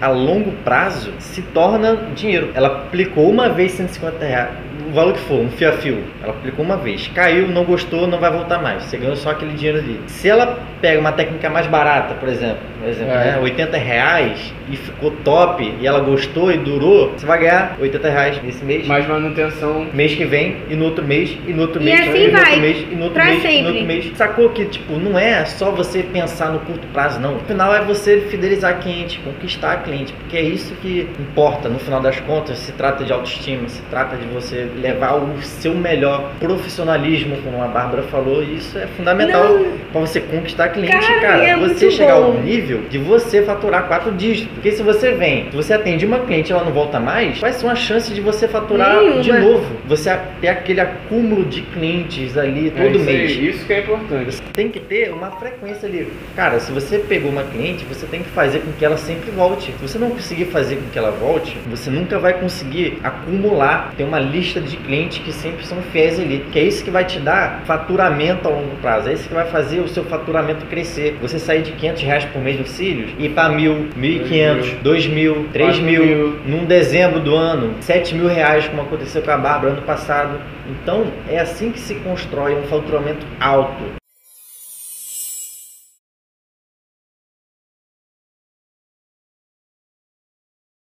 a longo prazo se torna dinheiro. Ela aplicou uma vez 150 reais, valor que for, um fia-fio. Ela aplicou uma vez, caiu, não gostou, não vai voltar mais. Você ganhou só aquele dinheiro ali. Se ela pega uma técnica mais barata, por exemplo, por exemplo, É. né, 80 reais e ficou top e ela gostou e durou, você vai ganhar 80 reais nesse mês. Mais manutenção. Mês que vem, e no outro mês, e no outro E mês, assim e no vai, outro mês, e no outro pra mês, e sempre. no outro mês. Sacou que, tipo, não é só você pensar no curto prazo, não. No final é você fidelizar cliente, conquistar a cliente, porque é isso que importa. No final das contas, se trata de autoestima, se trata de você levar o seu melhor profissionalismo, como a Bárbara falou, e isso é fundamental pra você conquistar cliente, Cara, cara. é você chegar bom. ao nível de você faturar quatro dígitos. Porque se você vem, se você atende uma cliente e ela não volta mais, vai ser uma chance de você faturar Nenhuma. de novo. Você ter aquele acúmulo de clientes ali É todo isso aí, mês. Isso que é importante. Você tem que ter uma frequência ali. Cara, se você pegou uma cliente, você tem que fazer com que ela sempre volte. Se você não conseguir fazer com que ela volte, você nunca vai conseguir acumular, ter uma lista de clientes que sempre são fiéis ali. Que é isso que vai te dar faturamento a longo prazo. É isso que vai fazer o seu faturamento crescer. Você sair de 500 reais por mês nos cílios e ir para mil, 1.500, 2.000, 3.000, mil. num dezembro do ano, 7 mil reais, como aconteceu com a Bárbara ano passado. Então, é assim que se constrói um faturamento alto.